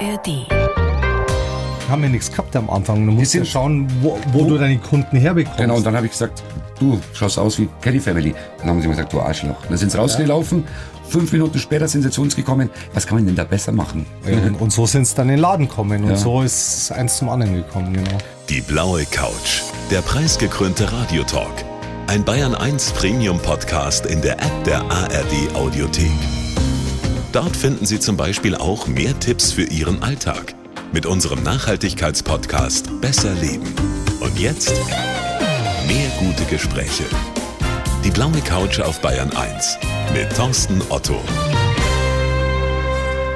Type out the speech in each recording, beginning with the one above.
ARD. haben ja nichts gehabt am Anfang. Du musst ja schauen, wo, wo du deine Kunden herbekommst. Genau, und dann habe ich gesagt, du schaust aus wie Kelly Family. Dann haben sie mir gesagt, du Arschloch. Dann sind sie rausgelaufen. Fünf Minuten später sind sie zu uns gekommen. Was kann man denn da besser machen? Ja, und, und so sind es dann in den Laden gekommen. Und Ja. so ist eins zum anderen gekommen, genau. Die blaue Couch. Der preisgekrönte Radiotalk. Ein Bayern 1 Premium Podcast in der App der ARD Audiothek. Dort finden Sie zum Beispiel auch mehr Tipps für Ihren Alltag mit unserem Nachhaltigkeitspodcast Besser Leben. Und jetzt mehr gute Gespräche. Die blaue Couch auf Bayern 1 mit Thorsten Otto.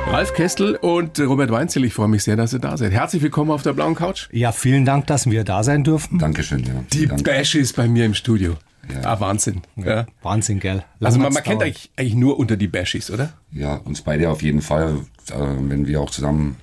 Ralf Kestel und Robert Weinzel, ich freue mich sehr, dass ihr da seid. Herzlich willkommen auf der blauen Couch. Ja, vielen Dank, dass wir da sein dürfen. Dankeschön, ja. Die Danke. Bash ist bei mir im Studio. Ja. Ah, Wahnsinn. Ja. Wahnsinn, gell? Also Lang man, hat's man kennt eigentlich, eigentlich nur unter die Bashies, oder? Ja, uns beide auf jeden Fall, äh, wenn wir auch zusammen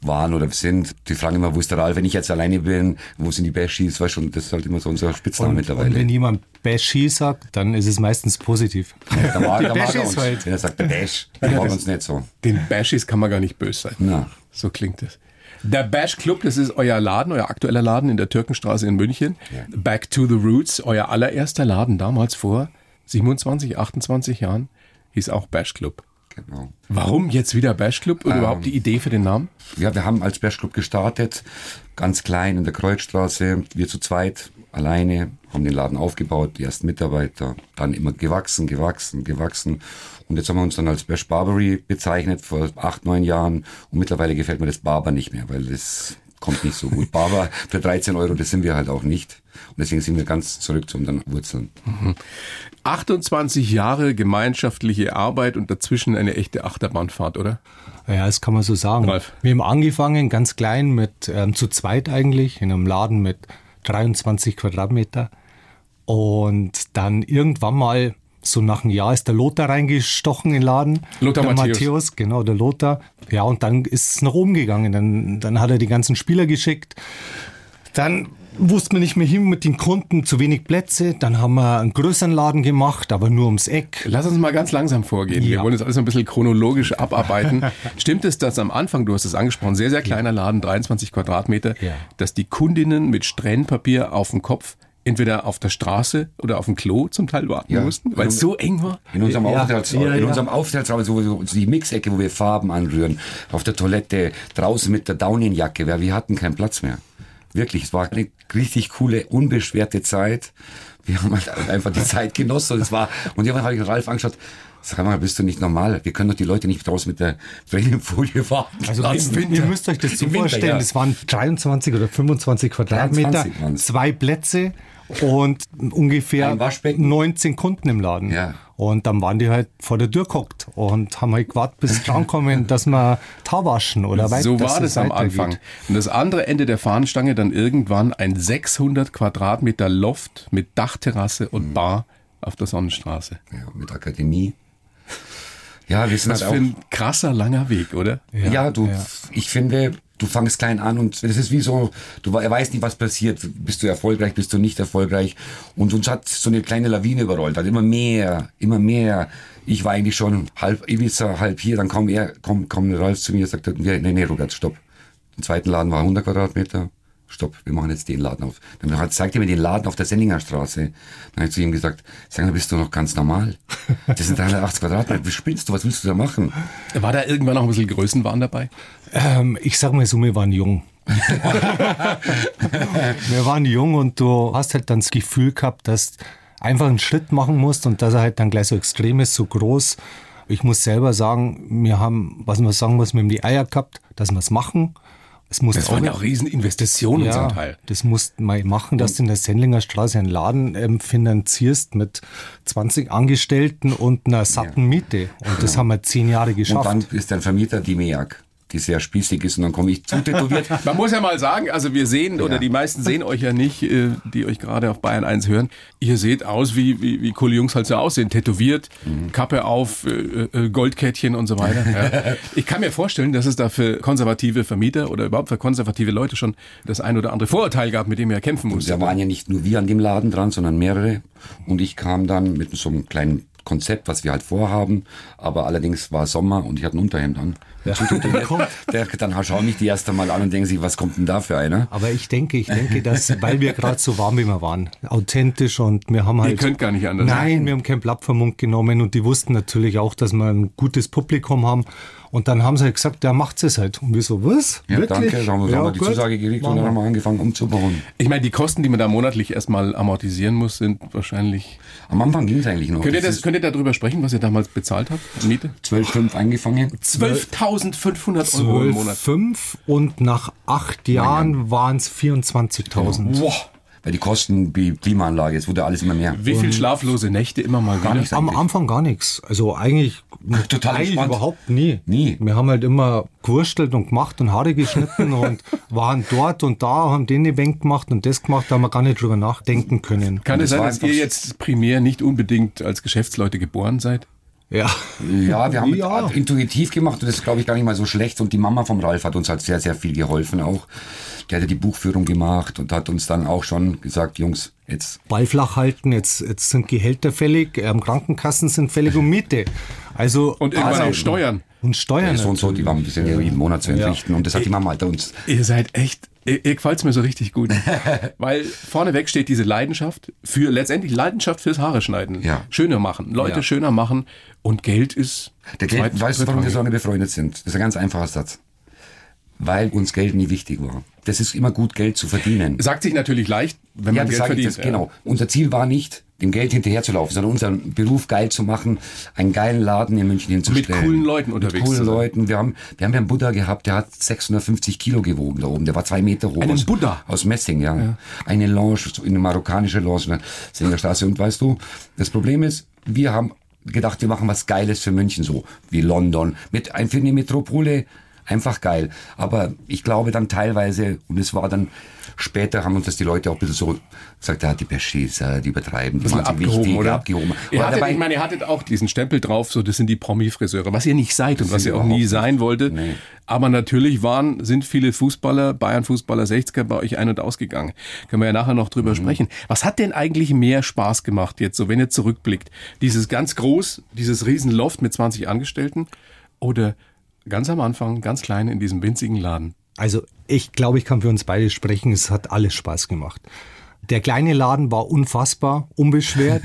waren oder sind. Die fragen immer, wo ist der Ralf, wenn ich jetzt alleine bin, wo sind die Bashies, weißt du, und das ist halt immer so unser Spitzname Und, mittlerweile. und wenn jemand Bashi sagt, dann ist es meistens positiv. der mag, der mag Bashies er uns. halt. Wenn er sagt, der Bash, der mag uns nicht so. Den Bashies kann man gar nicht böse sein. Na, So klingt es. Der Bash Club, das ist euer Laden, euer aktueller Laden in der Türkenstraße in München. Back to the Roots, euer allererster Laden damals vor 27, 28 Jahren, hieß auch Bash Club. genau. Warum jetzt wieder Bash Club und überhaupt die Idee für den Namen? Ja, wir haben als Bash Club gestartet, ganz klein in der Kreuzstraße, wir zu zweit, alleine, haben den Laden aufgebaut, die ersten Mitarbeiter, dann immer gewachsen, gewachsen, gewachsen. Und jetzt haben wir uns dann als Bash Barbary bezeichnet vor acht, neun Jahren. Und mittlerweile gefällt mir das Barber nicht mehr, weil das kommt nicht so gut. Barber für 13 Euro, das sind wir halt auch nicht. Und deswegen sind wir ganz zurück zu unseren Wurzeln. 28 Jahre gemeinschaftliche Arbeit und dazwischen eine echte Achterbahnfahrt, oder? Ja, das kann man so sagen. Ralf. Wir haben angefangen ganz klein mit ähm, zu zweit eigentlich in einem Laden mit 23 Quadratmeter und dann irgendwann mal so nach einem Jahr ist der Lothar reingestochen in den Laden. Lothar der Matthäus. genau, der Lothar. Ja, und dann ist es nach oben gegangen. Dann, dann hat er die ganzen Spieler geschickt. Dann wusste man nicht mehr hin mit den Kunden, zu wenig Plätze. Dann haben wir einen größeren Laden gemacht, aber nur ums Eck. Lass uns mal ganz langsam vorgehen. Wir Ja. wollen das alles ein bisschen chronologisch abarbeiten. Stimmt es, dass am Anfang, du hast es angesprochen, sehr, sehr kleiner Laden, 23 Quadratmeter, Ja. dass die Kundinnen mit Strähnpapier auf dem Kopf entweder auf der Straße oder auf dem Klo zum Teil warten Ja. mussten, weil es so eng war? In unserem, Ja, Aufenthaltsraum, ja, in ja. unserem Aufenthaltsraum, so, so die Mixecke, wo wir Farben anrühren, auf der Toilette, draußen mit der Daunenjacke, weil wir hatten keinen Platz mehr. Wirklich, es war eine richtig coole, unbeschwerte Zeit. Wir haben halt einfach die Zeit genossen und es war, und irgendwann habe ich Ralf angeschaut, sag mal, bist du nicht normal? Wir können doch die Leute nicht draußen mit der Folie warten. Also lassen. ihr, ihr müsst euch das so Im Winter, vorstellen, ja. das waren 23 oder 25 Quadratmeter, 23 waren's. zwei Plätze und ungefähr Ein Waschbecken. 19 Kunden im Laden. Ja. Und dann waren die halt vor der Tür gehockt und haben halt gewartet, bis sie drankommen, dass wir Tar waschen oder weiter. So war es das am. Anfang. Und das andere Ende der Fahnenstange dann irgendwann ein 600 Quadratmeter Loft mit Dachterrasse Mhm. und Bar auf der Sonnenstraße. Ja, mit Akademie. Ja, wir sind Das halt für auch. ein krasser langer Weg, oder? Ja, du, ja. ich finde, du fangst klein an und das ist wie so, du we- weißt nicht, was passiert. Bist du erfolgreich, bist du nicht erfolgreich? Und uns hat so eine kleine Lawine überrollt, halt immer mehr, immer mehr. Ich war eigentlich schon halb Ibiza, halb hier, dann kommt er, kommt, kommt Ralf zu mir, sagt, er, nee, nee, Robert, stopp. Im zweiten Laden war 100 Quadratmeter. Stopp, wir machen jetzt den Laden auf. Dann hat, zeigt er mir den Laden auf der Sendinger Straße. Dann habe ich zu ihm gesagt, sag mal, bist du noch ganz normal? Das sind 380 Quadratmeter, wie spinnst du, was willst du da machen? War da irgendwann noch ein bisschen Größenwahn dabei? Ähm, ich sag mal so, wir waren jung. wir waren jung und du hast halt dann das Gefühl gehabt, dass du einfach einen Schritt machen musst und dass er halt dann gleich so extrem ist, so groß. Ich muss selber sagen, wir haben, was man sagen muss, wir haben die Eier gehabt, dass wir es machen. Es muss Das waren ja auch Rieseninvestitionen zum Teil. das musst mal machen, dass du in der Sendlinger Straße einen Laden ähm, finanzierst mit 20 Angestellten und einer satten Miete. Und das haben wir zehn Jahre Und geschafft. dann ist dein Vermieter die Meag, die sehr spießig ist und dann komme ich zu tätowiert. Man muss ja mal sagen, also wir sehen, oder Ja. die meisten sehen euch ja nicht, äh, die euch gerade auf Bayern 1 hören. Ihr seht aus, wie, wie, wie coole Jungs halt so aussehen. Tätowiert, Kappe auf, äh, äh, Goldkettchen und so weiter. Ja. Ich kann mir vorstellen, dass es da für konservative Vermieter oder überhaupt für konservative Leute schon das ein oder andere Vorurteil gab, mit dem ihr kämpfen musstet. Da waren ja nicht nur wir an dem Laden dran, sondern mehrere. Und ich kam dann mit so einem kleinen Konzept, was wir halt vorhaben. Aber allerdings war Sommer und ich hatte ein Unterhemd an. Ja. Der, dann schauen mich die erste Mal an und denken sich, was kommt denn da für einer? Aber ich denke, ich denke, dass, weil wir gerade so warm wie wir waren, authentisch und wir haben halt. Ihr könnt gar nicht anders. Nein, wir haben kein Blatt vom Mund genommen und die wussten natürlich auch, dass wir ein gutes Publikum haben. Und dann haben sie halt gesagt, der macht es halt. Und wir so, was? Ja, Wirklich? danke. Dann haben wir, Ja, haben wir die gut. Zusage gekriegt und dann haben wir angefangen umzubauen. Ich meine, die Kosten, die man da monatlich erstmal amortisieren muss, sind wahrscheinlich. Am Anfang ging es eigentlich noch. Könnt ihr, Das das, könnt ihr darüber sprechen, was ihr damals bezahlt habt? Miete? 12,5 angefangen. 12.500 Euro im Monat. 12,5 und nach acht Jahren waren es 24.000. Boah. Weil die Kosten, die Klimaanlage, es wurde alles immer mehr. Wie viel schlaflose Nächte immer mal Gar wieder? nicht. Am. Anfang gar nichts. Also eigentlich, Total eigentlich entspannt. überhaupt nie. Nie. Wir haben halt immer gewurstelt und gemacht und Haare geschnitten und waren dort und da, haben den Event gemacht und das gemacht, da haben wir gar nicht drüber nachdenken können. Kann es sein, dass ihr jetzt primär nicht unbedingt als Geschäftsleute geboren seid? Ja. Ja, wir haben Ja. intuitiv gemacht und das ist, glaube ich, gar nicht mal so schlecht. Und die Mama vom Ralf hat uns halt sehr, sehr viel geholfen auch. Der hat ja die Buchführung gemacht und hat uns dann auch schon gesagt, Jungs, jetzt Ball flach halten, jetzt, jetzt sind Gehälter fällig, ähm, Krankenkassen sind fällig und Miete. Also Und irgendwann Also- auch Steuern. und Steuern. so und so, die waren ein bisschen jeden Monat zu entrichten. Und das hat die Mama halt uns Ihr seid echt, ihr, gefällt's mir so richtig gut. Weil vorneweg steht diese Leidenschaft für, letztendlich Leidenschaft fürs Haare schneiden. Ja. Schöner machen, Leute Ja. schöner machen und Geld ist. Der Geld, weißt du, warum wir so lange befreundet sind? Das ist ein ganz einfacher Satz. Weil uns Geld nie wichtig war. Das ist immer gut, Geld zu verdienen. Sagt sich natürlich leicht, wenn ja, man das Geld verdient. das, genau. Unser Ziel war nicht, dem Geld hinterherzulaufen, sondern unseren Beruf geil zu machen, einen geilen Laden in München hinzustellen. coolen Leuten unterwegs Mit coolen. Leuten. Wir haben, wir haben ja einen Buddha gehabt, der hat 650 Kilo gewogen da oben. Der war zwei Meter hoch. Einen aus, Buddha? Aus Messing, ja. Eine Lounge, eine marokkanische Lounge in der Singerstraße. Und weißt du, das Problem ist, wir haben gedacht, wir machen was Geiles für München, so wie London. Mit, für eine Metropole einfach geil. Aber ich glaube dann teilweise, und es war dann später, haben uns das die Leute auch ein bisschen so gesagt, ja, die Beschießer, die übertreiben, die sie abgehoben, wichtig, oder? abgehoben. Ihr Aber hattet, dabei- ich meine, ihr hattet auch diesen Stempel drauf, so das sind die Promi-Friseure, was ihr nicht seid und was sind ihr auch nie nicht. sein wolltet. Nee. Aber natürlich waren, sind viele Fußballer, Bayern-Fußballer, 60er bei euch ein- und ausgegangen. Können wir ja nachher noch Mhm. drüber sprechen. Was hat denn eigentlich mehr Spaß gemacht jetzt, so wenn ihr zurückblickt? Dieses ganz groß, dieses Riesenloft mit 20 Angestellten oder ganz am Anfang, ganz klein in diesem winzigen Laden? Also ich glaube, ich kann für uns beide sprechen, es hat alles Spaß gemacht. Der kleine Laden war unfassbar, unbeschwert.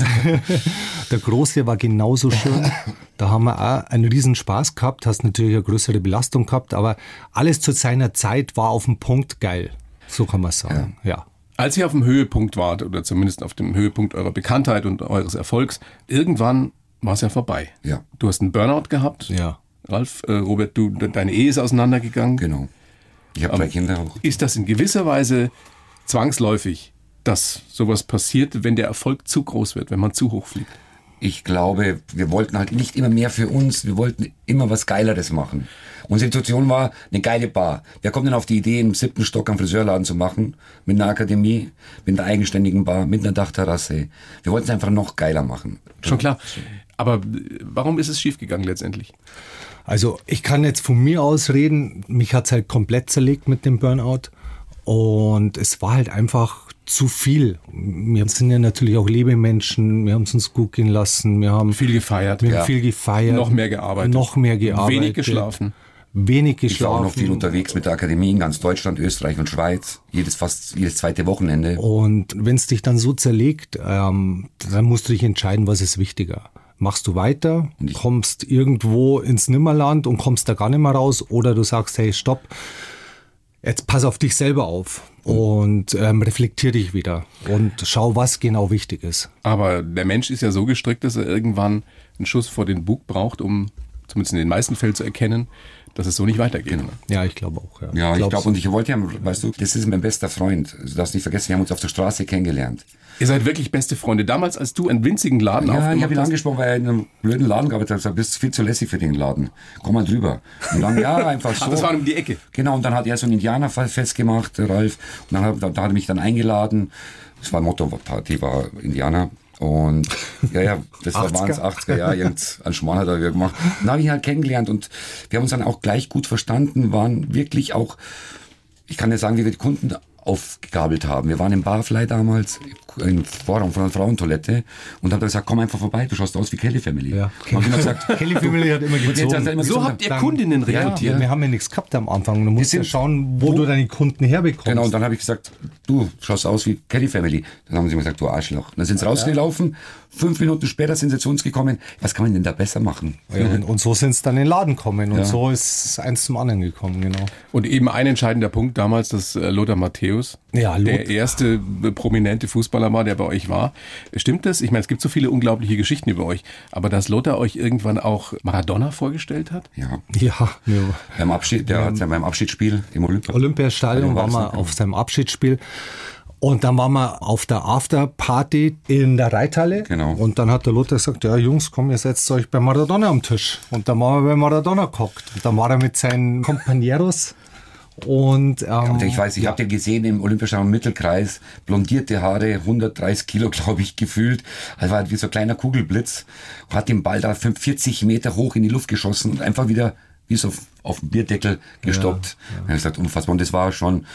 Der große war genauso schön. Da haben wir auch einen riesen Spaß gehabt, hast natürlich eine größere Belastung gehabt, aber alles zu seiner Zeit war auf dem Punkt geil. So kann man sagen, ja. Als ihr auf dem Höhepunkt wart, oder zumindest auf dem Höhepunkt eurer Bekanntheit und eures Erfolgs, irgendwann war es ja vorbei. Ja. Du hast einen Burnout gehabt. Ja. Ralf, äh, Robert, du, de- deine Ehe ist auseinandergegangen. Genau. Ich habe drei Kinder auch. Ist das in gewisser Weise zwangsläufig, dass sowas passiert, wenn der Erfolg zu groß wird, wenn man zu hoch fliegt? Ich glaube, wir wollten halt nicht immer mehr für uns, wir wollten immer was Geileres machen. Unsere Situation war eine geile Bar. Wer kommt denn auf die Idee, im siebten Stock einen Friseurladen zu machen? Mit einer Akademie, mit einer eigenständigen Bar, mit einer Dachterrasse. Wir wollten es einfach noch geiler machen. Schon klar. Aber äh, warum ist es schiefgegangen letztendlich? Also ich kann jetzt von mir aus reden, mich hat's halt komplett zerlegt mit dem Burnout und es war halt einfach zu viel. Wir sind ja natürlich auch Lebemenschen, wir haben es uns gut gehen lassen, wir haben Viel gefeiert. wir Ja. haben viel gefeiert, Noch mehr gearbeitet. noch mehr gearbeitet, Wenig geschlafen. wenig Ich war auch geschlafen noch viel unterwegs mit der Akademie in ganz Deutschland, Österreich und Schweiz. Jedes fast jedes zweite Wochenende. Und wenn es dich dann so zerlegt, ähm, dann musst du dich entscheiden, was ist wichtiger. Machst du weiter, kommst irgendwo ins Nimmerland und kommst da gar nicht mehr raus, oder du sagst, hey, stopp, jetzt pass auf dich selber auf und ähm, reflektier dich wieder und schau, was genau wichtig ist. Aber der Mensch ist ja so gestrickt, dass er irgendwann einen Schuss vor den Bug braucht, um zumindest in den meisten Fällen zu erkennen, dass es so nicht weitergeht. Ne? Ja, ich glaube auch. Ja, Ja, ich glaube, und ich wollte ja, weißt du, das ist mein bester Freund. Du darfst nicht vergessen, wir haben uns auf der Straße kennengelernt. Ihr seid wirklich beste Freunde. Damals, als du einen winzigen Laden Ja, ich aufgemacht habe ihn hast, angesprochen, weil er in einem blöden Laden gearbeitet hat. Ich gesagt, bist viel zu lässig für den Laden. Komm mal drüber. Und dann, ja, einfach so. Ach, das war um die Ecke. Genau, und dann hat er so ein Indianerfest gemacht, der Ralf. Und dann hat, da, da hat er mich dann eingeladen. Das war Motto-Party, war Indianer. Und ja, ja, das war 80er. waren es 80er, ja, irgend ein Schmarrn hat er wieder gemacht. Und dann habe ich ihn halt kennengelernt und wir haben uns dann auch gleich gut verstanden, waren wirklich auch, ich kann dir sagen, wie wir die Kunden aufgegabelt haben. Wir waren im Barfly damals, im Vorraum von einer Frauentoilette und habe dann gesagt, komm einfach vorbei, du schaust aus wie Kelly Family. Ja. Und immer gesagt, Kelly Family hat immer Und jetzt hat er gezogen. immer So habt ihr dann- Kundinnen Ja, rekrutiert. wir haben ja nichts gehabt am Anfang. Du musst sind- ja schauen, wo, du deine Kunden herbekommst. Genau, und dann habe ich gesagt, du schaust aus wie Kelly Family. Dann haben sie mir gesagt, du Arschloch. Dann sind sie rausgelaufen, fünf Minuten später sind sie zu uns gekommen. Was kann man denn da besser machen? ja, und, und so sind sie dann in den Laden gekommen. Und Ja. so ist eins zum anderen gekommen, genau. Und eben ein entscheidender Punkt damals, dass äh, Lothar Matthäus Ja, Lothar. der erste äh, prominente Fußballer war, der bei euch war. Stimmt das? Ich meine, es gibt so viele unglaubliche Geschichten über euch, aber dass Lothar euch irgendwann auch Maradona vorgestellt hat? Ja. Ja, wir Beim Abschied, der hat ja beim Abschiedsspiel im Olympia. Olympiastadion war noch, auf seinem Abschiedsspiel. Und dann waren wir auf der Afterparty in der Reithalle. Genau. Und dann hat der Lothar gesagt, ja Jungs, komm, ihr setzt euch bei Maradona am Tisch. Und dann waren wir bei Maradona gehockt. Und dann war er mit seinen Companeros. Und, ähm, Und ich weiß, ich habe den gesehen im Olympiastadion Mittelkreis, blondierte Haare, 130 Kilo, glaube ich, gefühlt. Also war wie so ein kleiner Kugelblitz. Hat den Ball da 40 Meter hoch in die Luft geschossen und einfach wieder wie so auf dem Bierdeckel gestoppt. Ja, ja. Ich habe gesagt, unfassbar. Und das war schon,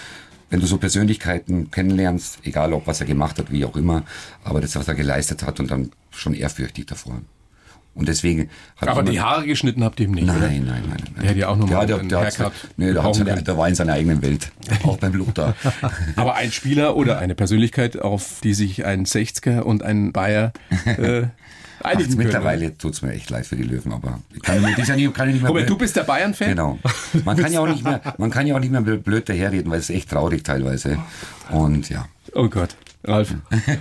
wenn du so Persönlichkeiten kennenlernst, egal ob was er gemacht hat, wie auch immer, aber das, was er geleistet hat und dann schon ehrfürchtig davor. Und deswegen hat Aber die Haare geschnitten habt ihr ihm nicht. Nein, oder? nein, nein, nein. Der hat ja auch noch mal der, einen der, Haircut nee, der, der war in seiner eigenen Welt. Auch beim Lothar. Aber ein Spieler oder eine Persönlichkeit, auf die sich ein 60er und ein Bayer äh, einigen können. mittlerweile tut's mir echt leid für die Löwen, aber ich kann, mir- das ja nicht, kann ich nicht mehr. Robert, du bist der Bayern-Fan? Genau. Man kann ja auch nicht mehr, man kann ja auch nicht mehr blöd daherreden, weil es ist echt traurig teilweise. Und ja. Oh Gott, Ralf.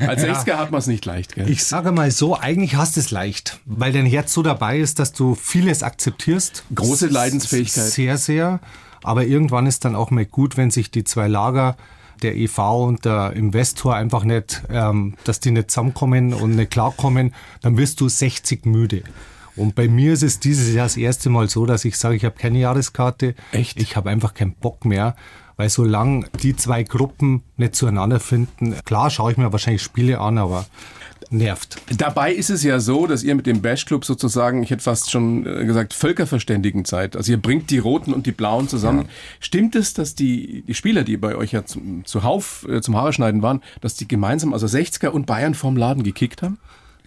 Als 60er hat man es nicht leicht, gell? Ich sage mal so, eigentlich hast du es leicht, weil dein Herz so dabei ist, dass du vieles akzeptierst. Große Leidensfähigkeit. Sehr, sehr. Aber irgendwann ist dann auch mal gut, wenn sich die zwei Lager, der EV und der Investor einfach nicht, ähm, dass die nicht zusammenkommen und nicht klarkommen, dann wirst du 60 müde. Und bei mir ist es dieses Jahr das erste Mal so, dass ich sage, ich habe keine Jahreskarte. Echt? Ich habe einfach keinen Bock mehr. Weil solange die zwei Gruppen nicht zueinander finden, klar schaue ich mir wahrscheinlich Spiele an, aber nervt. Dabei ist es ja so, dass ihr mit dem Bash Club sozusagen, ich hätte fast schon äh, gesagt, Völkerverständigen seid. Also ihr bringt die Roten und die Blauen zusammen. Stimmt es, dass die, die Spieler, die bei euch ja zum, zuhauf äh, zum Haare schneiden waren, dass die gemeinsam, also 60er und Bayern vom Laden gekickt haben?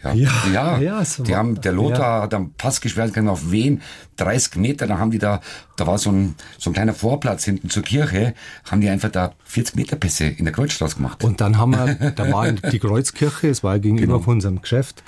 Ja, Ja, ja, ja, so die haben, der Lothar hat am Pass gesperrt können auf wen, 30 Meter, da haben die da, da war so ein, so ein kleiner Vorplatz hinten zur Kirche, haben die einfach da 40 Meter Pässe in der Kreuzstraße gemacht. Und dann haben wir, da war die Kreuzkirche, es war gegenüber von unserem Geschäft.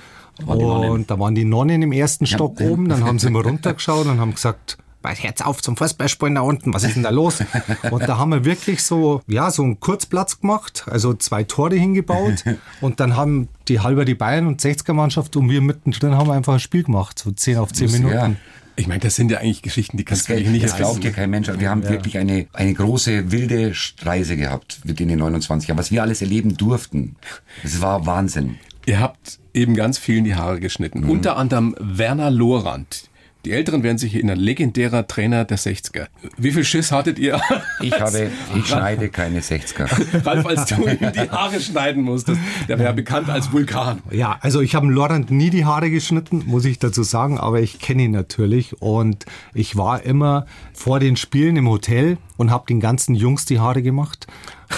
Und da waren die Nonnen im ersten Stock Ja. oben, dann haben sie mal runtergeschaut und haben gesagt, Herz auf zum Fußballspielen da unten, was ist denn da los? Und da haben wir wirklich so, ja, so einen Kurzplatz gemacht, also zwei Tore hingebaut und dann haben die halber die Bayern und 60er-Mannschaft und wir mittendrin haben einfach ein Spiel gemacht, so 10 auf 10 Minuten. Ja. Ich meine, das sind ja eigentlich Geschichten, die kannst du eigentlich nicht das glaubt dir kein Mensch. Wir haben wirklich eine, eine große, wilde Reise gehabt mit den 29 Jahren, was wir alles erleben durften. Es war Wahnsinn. Ihr habt eben ganz vielen die Haare geschnitten. Unter anderem Werner Lorand. Die Älteren werden sich erinnern, legendärer Trainer der 60er. Wie viel Schiss hattet ihr? Ich habe, ich schneide keine 60er. Ralf, als du ihm die Haare schneiden musstest. Der wäre ja bekannt als Vulkan. Ja, also ich habe Laurent nie die Haare geschnitten, muss ich dazu sagen, aber ich kenne ihn natürlich und ich war immer vor den Spielen im Hotel und habe den ganzen Jungs die Haare gemacht.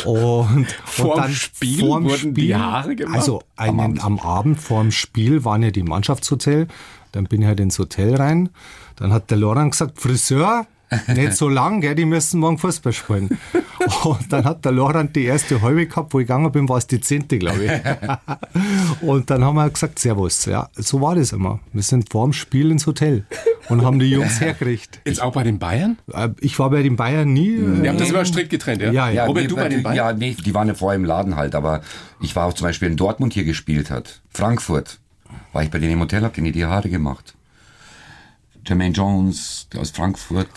Und, Vorm und dann Spiel vorm wurden die Haare gemacht? Also einen, am, Abend. vorm Spiel waren ja die Mannschaftshotel. Dann bin ich halt ins Hotel rein. Dann hat der Laurent gesagt, Friseur, nicht so lang, gell, die müssen morgen Fußball spielen. Und dann hat der Laurent die erste halbe gehabt, wo ich gegangen bin, war es die zehnte, glaube ich. Und dann haben wir gesagt, Servus. Ja, so war das immer. Wir sind vorm Spiel ins Hotel und haben die Jungs hergekriegt. Jetzt auch bei den Bayern? Äh, Ich war bei den Bayern nie. Wir haben das äh, immer strikt getrennt, ja? Ja, ja. Robert, nee, du bei den Bayern? Ja, nee, die waren ja vorher im Laden halt, aber ich war auch zum Beispiel in Dortmund hier gespielt hat. Frankfurt. War ich bei denen im Hotel, hab denen die Haare gemacht. Jermaine Jones, der aus Frankfurt,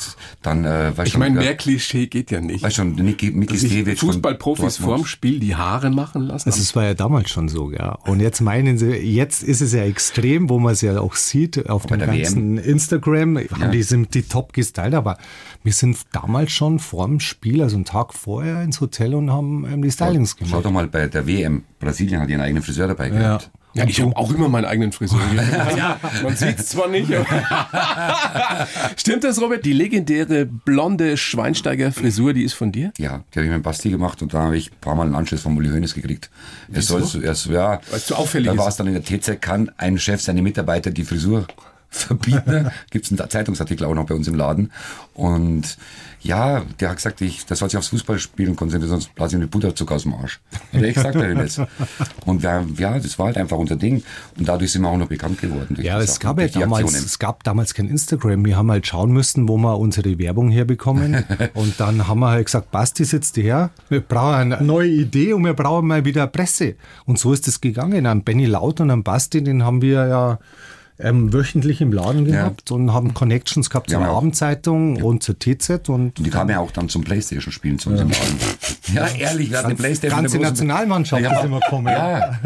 dann, äh, weißt Ich schon, meine, mehr Klischee geht ja nicht. weißt schon, Niki, Miki Dass sich Stevic von Fußballprofis vorm Spiel die Haare machen lassen. Also es war ja damals schon so, ja. Und jetzt meinen sie, jetzt ist es ja extrem, wo man es ja auch sieht auf dem der ganzen Instagram, haben die sind die top gestylt, aber wir sind damals schon vorm Spiel, also einen Tag vorher ins Hotel und haben ähm, die Stylings Schau gemacht. doch mal bei der WM. Brasilien hat ihren eigenen Friseur dabei gehabt. Ja, ich habe auch immer meinen eigenen Friseur. ja, man sieht es zwar nicht. aber- Stimmt das, Robert? Die legendäre blonde Schweinsteiger-Frisur, die ist von dir? Ja, die habe ich mit Basti gemacht und da habe ich ein paar Mal einen Anschluss von Uli Hoeneß gekriegt. Er soll so, er so, ja, Weil es zu auffällig da war es dann in der TZ, kann ein Chef seine Mitarbeiter die Frisur verbieten. Gibt es einen Zeitungsartikel auch noch bei uns im Laden. Und ja, der hat gesagt, ich, das soll sich aufs Fußballspielen konzentrieren, sonst blase ich mit Butterzucker aus dem Arsch. Hat er gesagt, der Hoeneß. Und wir, ja, das war halt einfach unser Ding. Und dadurch sind wir auch noch bekannt geworden. Ja, es gab ja damals, es gab damals kein Instagram. Wir haben halt schauen müssen, wo wir unsere Werbung herbekommen. und dann haben wir halt gesagt, Basti sitzt her, wir brauchen eine neue Idee und wir brauchen mal wieder Presse. Und so ist es gegangen. An Benny Laut und an Basti, den haben wir ja ähm, wöchentlich im Laden gehabt und haben Connections gehabt Ja, zur auch- Abendzeitung und zur TZ und Und die kamen ja auch dann zum Playstation-Spielen zu unserem Laden. Ja, ehrlich, wir hatten eine Playstation. ganze Nationalmannschaft ja, ist immer gekommen. Ja.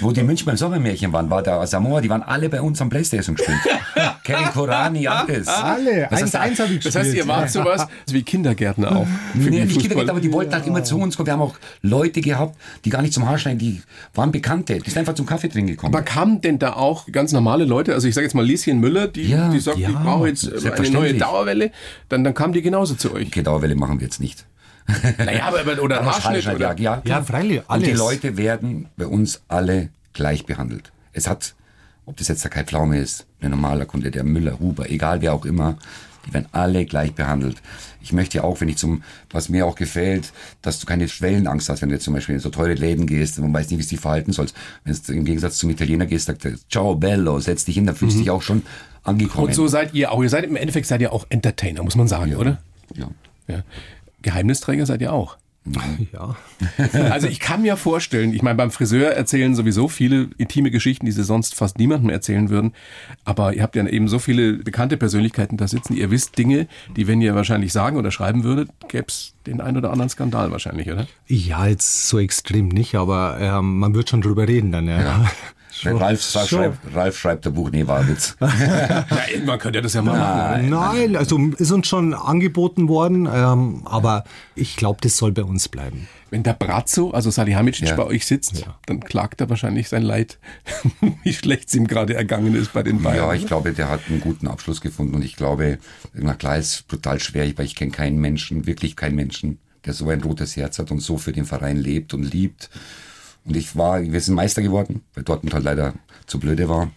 Wo die München beim Sommermärchen waren, war der Samoa, die waren alle bei uns am Playstation gespielt. Kevin Korani, alles. alle. Was hast 1-1 habe ich Das heißt, ihr wart sowas wie Kindergärtner auch. Für Nee, die nicht Kindergärten, aber die wollten halt immer zu uns kommen. Wir haben auch Leute gehabt, die gar nicht zum Haarschneiden, die waren Bekannte. Die sind einfach zum Kaffee trinken gekommen. Aber kamen denn da auch ganz normale Leute, also ich sage jetzt mal Lieschen Müller, die, Ja, die sagt, ja, ich brauche jetzt eine neue. Dauerwelle, dann, dann kamen die genauso zu euch. Okay, Dauerwelle machen wir jetzt nicht. Naja, aber, oder Aber Haarschnitt oder... ja, ja, Ja, freilich, Und die alles. Leute werden bei uns alle gleich behandelt. Es hat, ob das jetzt der Kai Pflaume ist, ein normaler Kunde, der Müller, Huber, egal wer auch immer, die werden alle gleich behandelt. Ich möchte ja auch, wenn ich zum, was mir auch gefällt, dass du keine Schwellenangst hast, wenn du jetzt zum Beispiel in so teure Läden gehst und man weiß nicht, wie du dich verhalten sollst. Wenn du im Gegensatz zum Italiener gehst, sagt er, ciao bello, setz dich hin, dann fühlst du dich auch schon angekommen. Und so seid ihr auch. Ihr seid im Endeffekt seid ihr auch Entertainer, muss man sagen, oder? ja. Ja. Geheimnisträger seid ihr auch. Ja. Also ich kann mir vorstellen, ich meine, beim Friseur erzählen sowieso viele intime Geschichten, die sie sonst fast niemandem erzählen würden. Aber ihr habt ja eben so viele bekannte Persönlichkeiten da sitzen. Ihr wisst Dinge, die, wenn ihr wahrscheinlich sagen oder schreiben würdet, gäbe es den ein oder anderen Skandal wahrscheinlich, oder? Ja, jetzt so extrem nicht, aber ähm, man wird schon drüber reden dann. Ja. Wenn Ralf, schon. schreibt, Ralf schreibt ein Buch, nee, war ein Witz. Ja, irgendwann könnt ihr das ja mal machen. Nein, also ist uns schon angeboten worden, ähm, aber ich glaube, das soll bei uns bleiben. Wenn der Brazzo, also Salihamidzic, Ja. bei euch sitzt, dann klagt er wahrscheinlich sein Leid, wie schlecht es ihm gerade ergangen ist bei den Bayern. Ja, ich glaube, der hat einen guten Abschluss gefunden und ich glaube, na klar, ist brutal schwer, weil ich kenne keinen Menschen, wirklich keinen Menschen, der so ein rotes Herz hat und so für den Verein lebt und liebt. Und ich war, wir sind Meister geworden, weil Dortmund halt leider zu blöde war.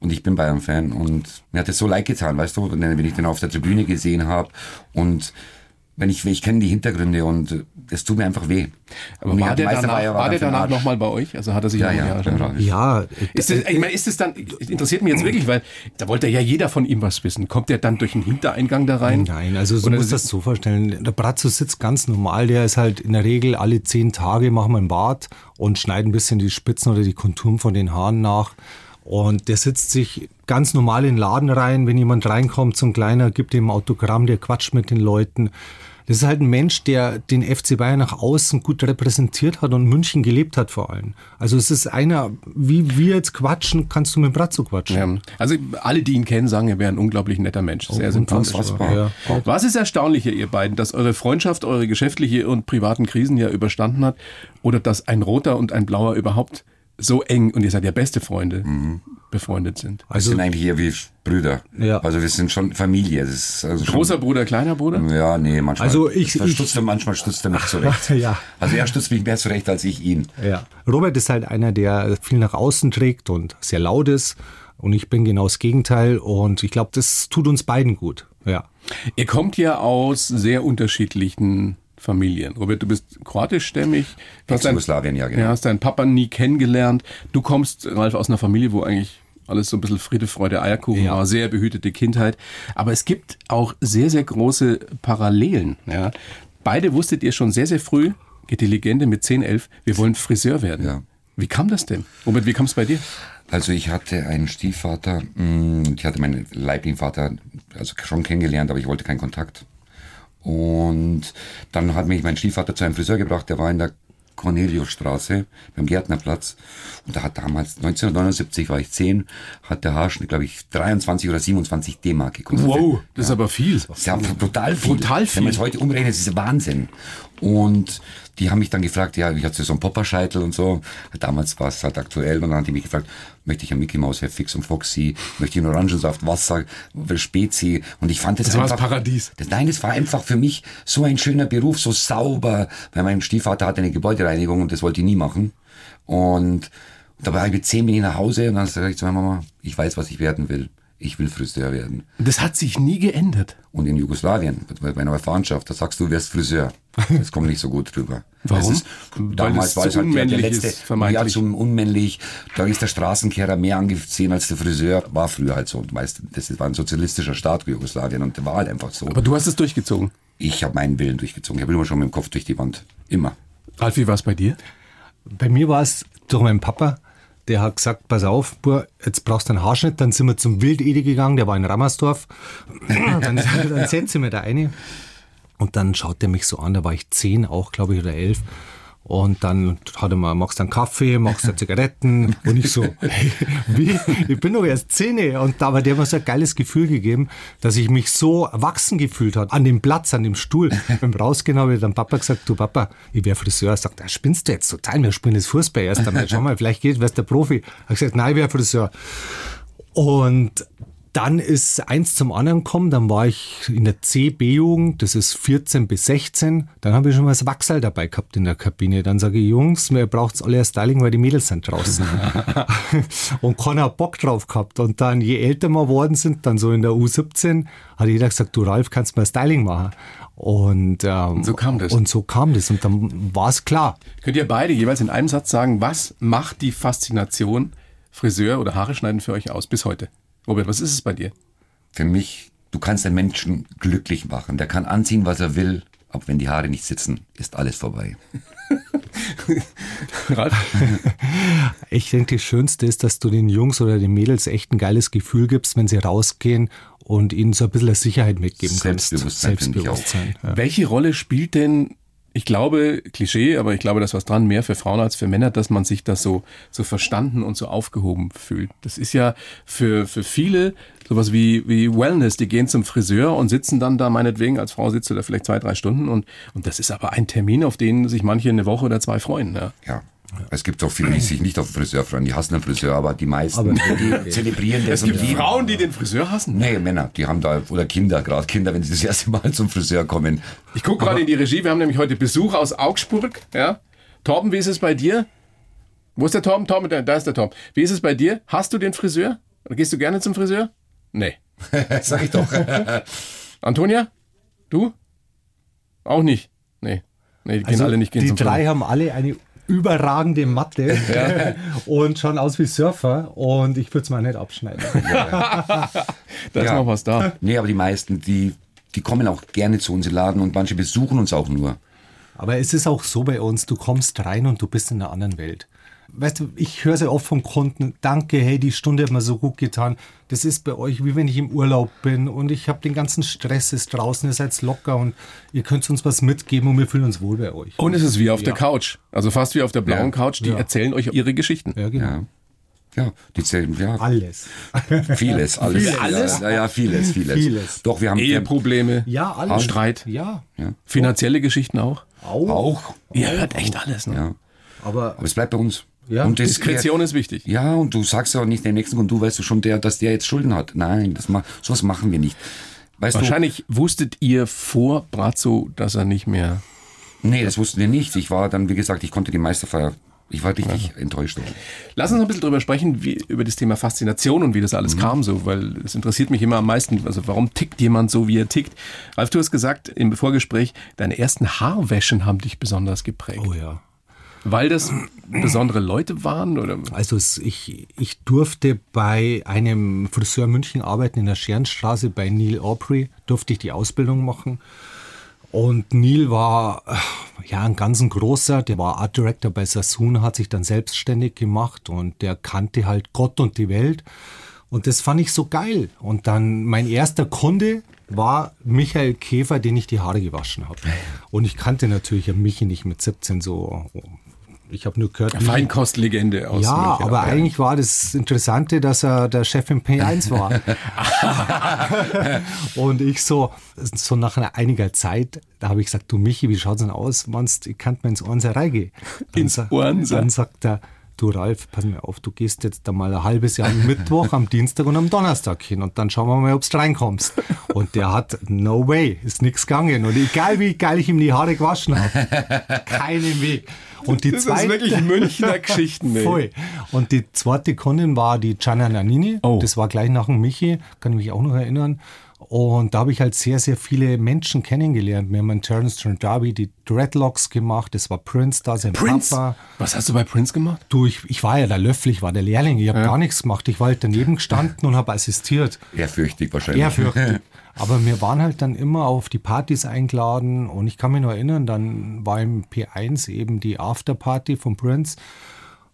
Und ich bin Bayern-Fan und mir hat das so leid getan, weißt du, wenn ich den auf der Tribüne gesehen habe und wenn ich, ich kenne die Hintergründe und es tut mir einfach weh. Aber war ja, der danach, ja war der danach nochmal bei euch? Also hat er sich Ja, auch- ja, schon. ja. Ja, Ist das, ich meine, ist es dann, interessiert mich jetzt wirklich, weil da wollte ja jeder von ihm was wissen. Kommt der dann durch den Hintereingang da rein? Nein, also so Oder muss das so vorstellen. Der Brazzo sitzt ganz normal, der ist halt in der Regel alle zehn Tage machen wir ein Bad und schneiden ein bisschen die Spitzen oder die Konturen von den Haaren nach. Und der sitzt sich ganz normal in den Laden rein, wenn jemand reinkommt, so ein kleiner, gibt ihm ein Autogramm, der quatscht mit den Leuten. Das ist halt ein Mensch, der den FC Bayern nach außen gut repräsentiert hat und München gelebt hat vor allem. Also es ist einer, wie wir jetzt quatschen, kannst du mit Brazzo quatschen. Ja. Also alle, die ihn kennen, sagen, er wäre ein unglaublich netter Mensch. Sehr sympathisch. unfassbar. Ja. Was ist erstaunlicher, ihr beiden, dass eure Freundschaft eure geschäftliche und privaten Krisen ja überstanden hat oder dass ein roter und ein blauer überhaupt so eng, und ihr seid ja beste Freunde, befreundet sind? Wir sind eigentlich eher wie Brüder. Ja. Also wir sind schon Familie. Das ist also schon- Großer Bruder, kleiner Bruder? Ja, nee, manchmal. Also ich- ich- stutzt er, manchmal stutzt er mich zurecht. Ja. Also er stutzt mich mehr zurecht als ich ihn. Ja. Robert ist halt einer, der viel nach außen trägt und sehr laut ist. Und ich bin genau das Gegenteil. Und ich glaube, das tut uns beiden gut. Ja. Ihr kommt ja aus sehr unterschiedlichen Familien. Robert, du bist kroatischstämmig. Du Ex-Jugoslawien, ja, genau. Ja, hast deinen Papa nie kennengelernt. Du kommst, Ralf, aus einer Familie, wo eigentlich alles so ein bisschen Friede, Freude, Eierkuchen Ja. war, sehr behütete Kindheit. Aber es gibt auch sehr, sehr große Parallelen. Ja. Beide wusstet ihr schon sehr, sehr früh, geht die Legende mit 10, 11, wir wollen Friseur werden. Ja. Wie kam das denn? Robert, wie kam es bei dir? Also ich hatte einen Stiefvater, mh, ich hatte meinen leiblichen Vater also schon kennengelernt, aber ich wollte keinen Kontakt. Und dann hat mich mein Stiefvater zu einem Friseur gebracht, der war in der Corneliusstraße beim Gärtnerplatz. Und da hat damals, 1979 war ich 10, hat der Haarschnitt, glaube ich, 23 oder 27 D-Mark gekostet. das ist aber viel. Das ist ja brutal viel. Brutal viel. Wenn man es heute umrechnet, ist es Wahnsinn. Und die haben mich dann gefragt, ja, ich hatte so einen Popperscheitel und so. Damals war es halt aktuell und dann haben die mich gefragt, möchte ich ein Mickey Mouse, Herr Fix und Foxy, möchte ich einen Orangensaft, Wasser, Spezi und ich fand das, Das war einfach... das Paradies. Das, nein, es war einfach für mich so ein schöner Beruf, so sauber, weil mein Stiefvater hatte eine Gebäudereinigung und das wollte ich nie machen. Und da war ich mit zehn bin ich nach Hause und dann sage ich zu meiner Mama, ich weiß, was ich werden will. Ich will Friseur werden. Das hat sich nie geändert. Und in Jugoslawien, bei meiner Verwandtschaft, da sagst du, du wärst Friseur. Das kommt nicht so gut drüber. Warum? Ist, Weil damals es war zu es halt der, letzte, ist, ja, zum unmännlich. Da ist der Straßenkehrer mehr angesehen als der Friseur. War früher halt so. Und weißt, das war ein sozialistischer Staat, Jugoslawien, und der war halt einfach so. Aber du hast es durchgezogen. Ich habe meinen Willen durchgezogen. Ich habe immer schon mit dem Kopf durch die Wand. Immer. Ralf, wie war es bei dir? Bei mir war es durch meinen Papa, der hat gesagt, pass auf, Bur, jetzt brauchst du einen Haarschnitt. Dann sind wir zum Wildede gegangen, der war in Rammersdorf. dann, dann setze ich mir da eine. Und dann schaut er mich so an, da war ich zehn auch, glaube ich, oder elf. Und dann hat er mal, du einen Kaffee, magst du Zigaretten? Und ich so, hey, wie? Ich bin doch erst zehn. Und da hat der mir so ein geiles Gefühl gegeben, dass ich mich so erwachsen gefühlt hat. An dem Platz, an dem Stuhl. Beim Rausgehen habe ich dann Papa gesagt, du Papa, ich wäre Friseur. Er sagt, da spinnst du jetzt total, wir spielen das Fußball erst einmal. Schau mal, vielleicht geht, wärst der Profi. Ich habe gesagt, nein, ich wäre Friseur. Und dann ist eins zum anderen gekommen, dann war ich in der CB-Jugend, das ist 14 bis 16, dann habe ich schon mal das Wachsal dabei gehabt in der Kabine. Dann sage ich, Jungs, mir braucht's alle ein Styling, weil die Mädels sind draußen. und keiner hat Bock drauf gehabt. Und dann, je älter wir geworden sind, dann so in der U17, hat jeder gesagt, du Ralf, kannst mal Styling machen. Und, ähm, so kam das. Und so kam das. Und dann war es klar. Könnt ihr beide jeweils in einem Satz sagen, was macht die Faszination Friseur oder Haare schneiden für euch aus bis heute? Robert, was ist es bei dir? Für mich, du kannst einen Menschen glücklich machen. Der kann anziehen, was er will. Aber wenn die Haare nicht sitzen, ist alles vorbei. Ich denke, das Schönste ist, dass du den Jungs oder den Mädels echt ein geiles Gefühl gibst, wenn sie rausgehen und ihnen so ein bisschen Sicherheit mitgeben kannst. Selbstbewusstsein auch. Selbstbewusstsein. Ja. Welche Rolle spielt denn, ich glaube, Klischee, aber ich glaube, da ist was dran, mehr für Frauen als für Männer, dass man sich das so, so verstanden und so aufgehoben fühlt. Das ist ja für, für viele sowas wie, wie Wellness. Die gehen zum Friseur und sitzen dann da, meinetwegen, als Frau sitzt du da vielleicht zwei, drei Stunden und, und das ist aber ein Termin, auf den sich manche eine Woche oder zwei freuen. Ja. Ja. Es gibt auch viele, die sich nicht auf den Friseur freuen. Die hassen den Friseur, aber die meisten, Aber- die zelebrieren das Es gibt die, Frauen, die den Friseur hassen. Nee, Männer, die haben da, oder Kinder, gerade Kinder, wenn sie das erste Mal zum Friseur kommen. Ich gucke gerade in die Regie, wir haben nämlich heute Besuch aus Augsburg. Ja? Torben, wie ist es bei dir? Wo ist der Torben? Torben, da da ist der Torben. Wie ist es bei dir? Hast du den Friseur? Oder gehst du gerne zum Friseur? Nee. Sag ich doch. Antonia? Du? Auch nicht. Nee. Nee, die gehen Also alle nicht gehen die zum drei Friseur. haben alle eine überragende Matte und schauen aus wie Surfer und ich würde es mal nicht abschneiden. Da ist Ja. noch was da. nee, aber die meisten, die, die kommen auch gerne zu uns im Laden und manche besuchen uns auch nur. Aber es ist auch so bei uns, du kommst rein und du bist in einer anderen Welt. Weißt du, ich höre sehr oft vom Kunden, danke, hey, die Stunde hat mir so gut getan. Das ist bei euch, wie wenn ich im Urlaub bin und ich habe den ganzen Stress ist draußen, ihr seid locker und ihr könnt uns was mitgeben und wir fühlen uns wohl bei euch. Und es ist wie auf der Ja. Couch. Also fast wie auf der blauen Ja. Couch. Die Ja. erzählen euch ihre Geschichten. Ja, genau. Ja. Ja, die zählen, ja, Alles. vieles, alles. Vieles. Alles? Ja, ja, vieles, vieles. Vieles. Doch, wir haben Eheprobleme. Ja, alles. Streit. Ja. Finanzielle Geschichten auch. Auch. auch. Ihr hört echt alles. Ne? Ja. Aber Aber es bleibt bei uns. Ja. Und das, Diskretion ist wichtig. Ja, und du sagst ja auch nicht dem nächsten und du weißt du schon, der, dass der jetzt Schulden hat. Nein, das ma sowas machen wir nicht. Weißt Wahrscheinlich wusstet ihr vor Brazzo, dass er nicht mehr. du? Nee, das wussten wir nicht. Ich war dann, wie gesagt, ich konnte die Meisterfeier. Ich war richtig enttäuscht. Lass uns ein bisschen drüber sprechen, wie, über das Thema Faszination und wie das alles kam, so, weil es interessiert mich immer am meisten. Also, warum tickt jemand so, wie er tickt? Ralf, du hast gesagt im Vorgespräch, deine ersten Haarwäschen haben dich besonders geprägt. Oh ja. Weil das besondere Leute waren? Oder? Also ich, ich durfte bei einem Friseur München arbeiten in der Scherenstraße bei Neil Aubrey, durfte ich die Ausbildung machen. Und Neil war äh, ja ein ganz ein großer, der war Art Director bei Sassoon, hat sich dann selbstständig gemacht und der kannte halt Gott und die Welt. Und das fand ich so geil. Und dann mein erster Kunde war Michael Käfer, den ich die Haare gewaschen habe. Und ich kannte natürlich ja Michi nicht mit 17 so ich habe nur gehört. Feinkostlegende aus ja, München. aber eigentlich war das Interessante, dass er der Chef im P1 war. und ich so, so nach einer einiger Zeit, da habe ich gesagt, du Michi, wie schaut's denn aus, meinst, ich kann mir ins Ohrensei gehen? Dann Ins Ohrensei? Dann sagt er, du Ralf, pass mir auf, du gehst jetzt da mal ein halbes Jahr am Mittwoch, am Dienstag und am Donnerstag hin und dann schauen wir mal, ob du reinkommst. Und der hat, no way, ist nichts gegangen. Und egal wie geil ich ihm die Haare gewaschen habe, keinen Weg. Und die Das ist zweite, wirklich Münchner Geschichten, ey. Voll. Und die zweite Kundin war die Gianna Nannini. Oh. Das war gleich nach dem Michi, kann ich mich auch noch erinnern. Und da habe ich halt sehr, sehr viele Menschen kennengelernt. Wir haben in Terence Trent Derby die Dreadlocks gemacht. Das war Prince da, sein Prince? Papa. Was hast du bei Prince gemacht? Du, ich, ich war ja der Löffel, ich war der Lehrling. Ich habe gar nichts gemacht. Ich war halt daneben gestanden und habe assistiert. Ehrfürchtig wahrscheinlich. Ehrfürchtig. Aber wir waren halt dann immer auf die Partys eingeladen und ich kann mich noch erinnern, dann war im P1 eben die Afterparty von Prince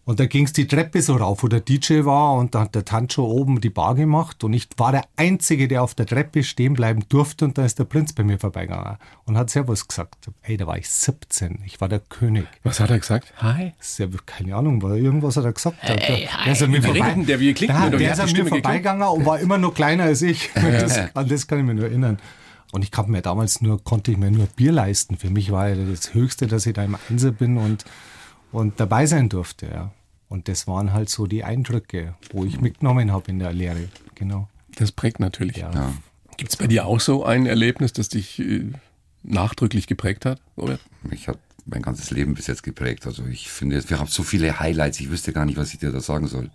und da ging es die Treppe so rauf, wo der DJ war und da hat der Tancho oben die Bar gemacht und ich war der Einzige, der auf der Treppe stehen bleiben durfte und da ist der Prinz bei mir vorbeigegangen und hat Servus gesagt. Ey, da war ich 17, ich war der König. Was hat er gesagt? Hi. Sehr, keine Ahnung, weil irgendwas hat er gesagt. Hey, der ist an mir vorbei. der? Der? Der hat ist an mir vorbeigegangen und war immer noch kleiner als ich. Das, an das kann ich mir nur erinnern. Und ich kann mir damals nur, konnte ich mir nur Bier leisten. Für mich war ja das Höchste, dass ich da im Einser bin und, und dabei sein durfte. Ja. Und das waren halt so die Eindrücke, wo ich mitgenommen habe in der Lehre. Genau. Das prägt natürlich. Ja. Gibt es bei dir auch so ein Erlebnis, das dich äh, nachdrücklich geprägt hat, Robert? Mich hat mein ganzes Leben bis jetzt geprägt. Also ich finde, wir haben so viele Highlights, ich wüsste gar nicht, was ich dir da sagen soll.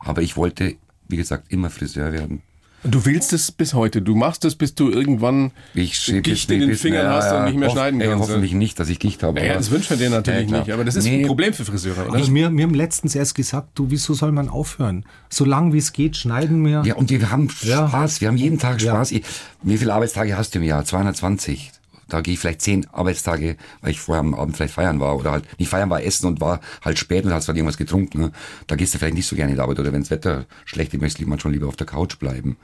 Aber ich wollte, wie gesagt, immer Friseur werden. Du willst es bis heute. Du machst es, bis du irgendwann Ich Gicht in den Fingern hast und nicht mehr schneiden ey, kannst. Hoffentlich nicht, dass ich Gicht habe. Ja, das wünschen wir dir natürlich Ja, nicht. Aber das ist Nee. ein Problem für Friseure, oder? Also wir, wir haben letztens erst gesagt, du, wieso soll man aufhören? So lang wie es geht, schneiden wir. Ja, und wir haben Ja. Spaß. Wir haben jeden Tag Ja. Spaß. Ich, wie viele Arbeitstage hast du im Jahr? 220. Da gehe ich vielleicht zehn Arbeitstage, weil ich vorher am Abend vielleicht feiern war oder halt nicht feiern war, essen und war halt spät und hast halt irgendwas getrunken. Ne? Da gehst du vielleicht nicht so gerne in die Arbeit oder wenn das Wetter schlecht ist, möchtest du manchmal lieber auf der Couch bleiben.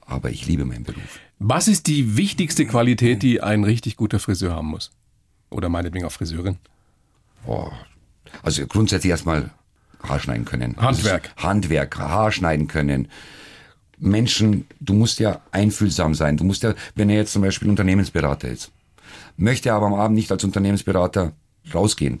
Aber ich liebe meinen Beruf. Was ist die wichtigste Qualität, die ein richtig guter Friseur haben muss? Oder meinetwegen auch Friseurin? Boah. Also grundsätzlich erstmal Haarschneiden können. Handwerk. Handwerk, Haarschneiden können. Menschen, du musst ja einfühlsam sein. Du musst ja, wenn er jetzt zum Beispiel Unternehmensberater ist, möchte aber am Abend nicht als Unternehmensberater rausgehen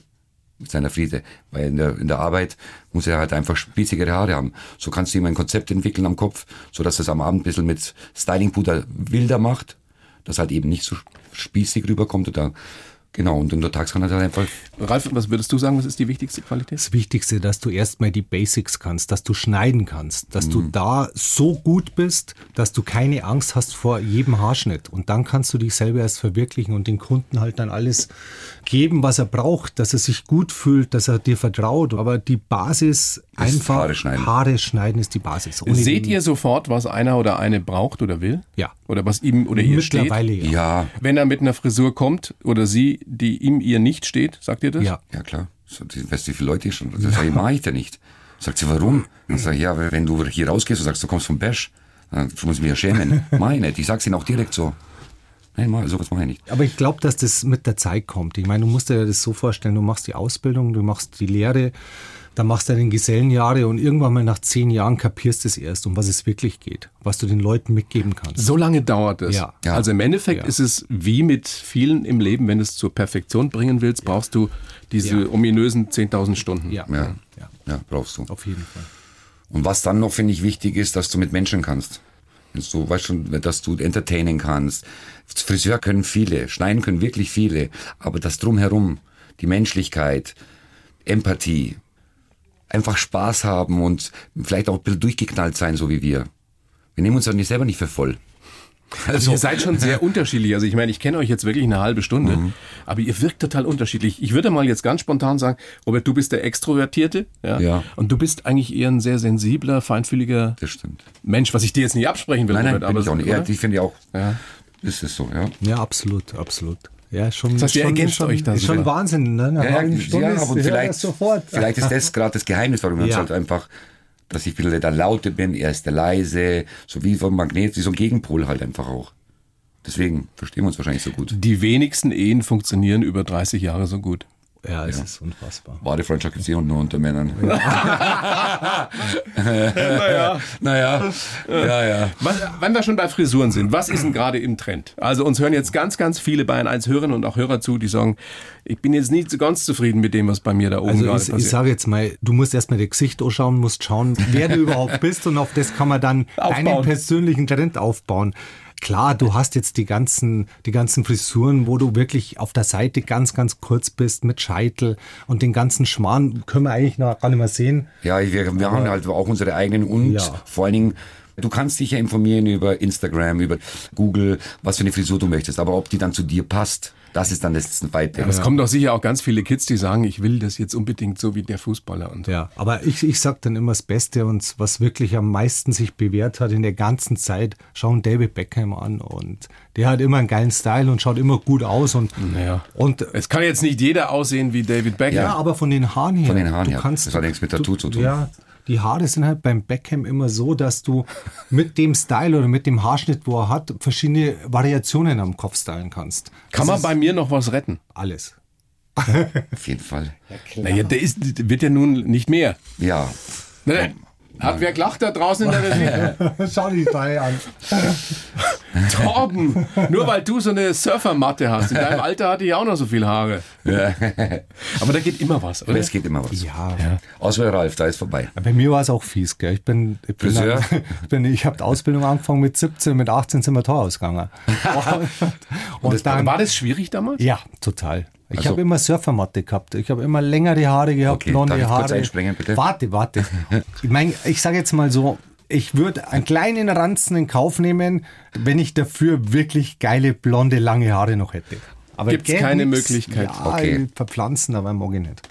mit seiner Friese, weil in der, in der Arbeit muss er halt einfach spitzigere Haare haben. So kannst du ihm ein Konzept entwickeln am Kopf, so dass es am Abend ein bisschen mit Stylingpuder wilder macht, dass halt eben nicht so spießig rüberkommt oder genau und untertags kann er halt einfach Ralf, was würdest du sagen, was ist die wichtigste Qualität? Das Wichtigste, dass du erstmal die Basics kannst, dass du schneiden kannst, dass du da so gut bist, dass du keine Angst hast vor jedem Haarschnitt. Und dann kannst du dich selber erst verwirklichen und den Kunden halt dann alles geben, was er braucht, dass er sich gut fühlt, dass er dir vertraut. Aber die Basis einfach Haare schneiden. Haare schneiden ist die Basis. Ohne Seht ihr sofort, was einer oder eine braucht oder will? Ja. Oder was ihm oder ihr steht? Mittlerweile ja. ja, Wenn er mit einer Frisur kommt oder sie, die ihm ihr nicht steht, sagt ihr das? Ja. Ja, klar. So, die, weißt du, wie viele Leute schon? Das sag ich, mach ich dir nicht. Sagt sie, warum? Dann sag ich, ja, weil wenn du hier rausgehst und sagst, du kommst vom Bash, dann muss ich mich ja schämen. Nicht. Ich sag's ihnen auch direkt so. Nein, mach, sowas mach ich nicht. Aber ich glaube, dass das mit der Zeit kommt. Ich meine, du musst dir das so vorstellen, du machst die Ausbildung, du machst die Lehre, dann machst du deine Gesellenjahre und irgendwann mal nach zehn Jahren kapierst du es erst, um was es wirklich geht, was du den Leuten mitgeben kannst. So lange dauert es. Ja. Ja. Also im Endeffekt Ja. ist es wie mit vielen im Leben, wenn du es zur Perfektion bringen willst, brauchst du diese Ja. ominösen 10.000 Stunden. Ja, Ja. ja, Ja, brauchst du. auf jeden Fall. Und was dann noch, finde ich, wichtig ist, dass du mit Menschen kannst. Du, weißt schon, dass du entertainen kannst. Friseur können viele, schneiden können wirklich viele, aber das drumherum, die Menschlichkeit, Empathie, einfach Spaß haben und vielleicht auch ein bisschen durchgeknallt sein, so wie wir. Wir nehmen uns ja nicht selber nicht für voll. Also ihr seid schon sehr unterschiedlich. Also ich meine, ich kenne euch jetzt wirklich eine halbe Stunde, Mhm. aber ihr wirkt total unterschiedlich. Ich würde mal jetzt ganz spontan sagen, Robert, du bist der Extrovertierte, ja, Ja. und du bist eigentlich eher ein sehr sensibler, feinfühliger Das stimmt. Mensch, was ich dir jetzt nicht absprechen will, Nein, nein, Robert, aber ich auch nicht. oder? Ja, ich finde auch, Ja. ist es so, ja. Ja, absolut, absolut. Ja, schon, Das heißt, schon, ergänzt schon, euch da ist schon. Wahnsinn, ne? Eine Ja, ja, ja aber vielleicht, das sofort. vielleicht ist das gerade das Geheimnis, warum wir uns Ja. halt einfach, dass ich ein bisschen der Laute bin, er ist der Leise, so wie vom Magnet, wie so ein Gegenpol halt einfach auch. Deswegen verstehen wir uns wahrscheinlich so gut. Die wenigsten Ehen funktionieren über 30 Jahre so gut. Ja, es ist unfassbar. Wahre Freundschaft gibt es eh nur unter Männern. naja. Naja, ja, ja. Was, wenn wir schon bei Frisuren sind, was ist denn gerade im Trend? Also uns hören jetzt ganz, ganz viele Bayern 1 Hörerinnen und auch Hörer zu, die sagen, ich bin jetzt nicht so ganz zufrieden mit dem, was bei mir da oben Also gerade ich, sage jetzt mal, du musst erstmal dein Gesicht anschauen, musst schauen, wer du überhaupt bist und auf das kann man dann Aufbauen. deinen persönlichen Trend aufbauen. Klar, du hast jetzt die ganzen, die ganzen Frisuren, wo du wirklich auf der Seite ganz, ganz kurz bist mit Scheitel und den ganzen Schmarrn können wir eigentlich noch gar nicht mehr sehen. Ja, wir, wir haben halt auch unsere eigenen und Ja. vor allen Dingen, du kannst dich ja informieren über Instagram, über Google, was für eine Frisur du möchtest, aber ob die dann zu dir passt, das ist dann das Zweite. Aber es kommen doch sicher auch ganz viele Kids, die sagen, ich will das jetzt unbedingt so wie der Fußballer. Und Ja, aber ich, ich sag dann immer das Beste und was wirklich am meisten sich bewährt hat in der ganzen Zeit, schauen David Beckham an und der hat immer einen geilen Style und schaut immer gut aus und, Naja. und es kann jetzt nicht jeder aussehen wie David Beckham. Ja, aber von den Haaren her. Von den Haaren du her. Kannst, Das hat nichts mit Tattoo zu tun. Ja, die Haare sind halt beim Beckham immer so, dass du mit dem Style oder mit dem Haarschnitt, wo er hat, verschiedene Variationen am Kopf stylen kannst. Kann man bei mir noch was retten? Alles. Auf jeden Fall. Naja, der ist, wird ja nun nicht mehr. Ja. Ne? Hat wer gelacht da draußen in der Regie? Schau die Teil an. Torben, nur weil du so eine Surfermatte hast. In deinem Alter hatte ich auch noch so viel Haare. Aber da geht immer was, oder? es geht immer was. Ja. Außer Ralf, da ist vorbei. Bei mir war es auch fies, gell? Ich bin, ich bin, Friseur? dann- ich, bin ich habe die Ausbildung angefangen mit 17, mit 18 sind wir Tor ausgegangen. Und, das- dann, War das schwierig damals? ja, total. Ich Also- habe immer Surfermatte gehabt. Ich habe immer längere Haare gehabt, Okay, blonde darf ich Haare. kurz einspringen, bitte? Warte, warte. ich meine, ich sage jetzt mal so, ich würde einen kleinen Ranzen in Kauf nehmen, wenn ich dafür wirklich geile, blonde, lange Haare noch hätte. Aber Gibt's geht keine nix. Möglichkeit? Ja, Okay. verpflanzen, aber mag ich nicht.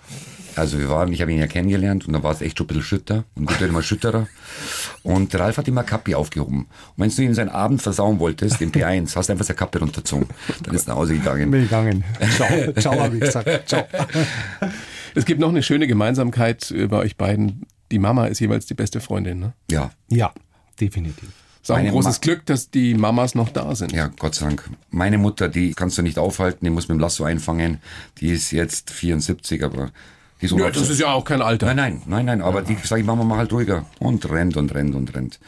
Also wir waren, ich habe ihn ja kennengelernt und da war es echt schon ein bisschen Schütter und gut immer Schütterer. Und Ralf hat immer Kappi aufgehoben. Und wenn du ihm seinen Abend versauen wolltest, den P1, hast du einfach seine Kappe runtergezogen. Dann ist er nach Hause gegangen. Bin gegangen. Ciao, ciao, habe ich gesagt. Ciao. Es gibt noch eine schöne Gemeinsamkeit bei euch beiden. Die Mama ist jeweils die beste Freundin. Ne? Ja, Ja, definitiv. Ist auch ein großes Ma- Glück, dass die Mamas noch da sind. ja, Gott sei Dank. Meine Mutter, die kannst du nicht aufhalten, die muss mit dem Lasso einfangen. Die ist jetzt 74, aber die ist Ja, das ist ja auch kein Alter. Nein, nein, nein, nein, aber die sage ich, Mama, mach halt ruhiger. Und rennt und rennt und rennt.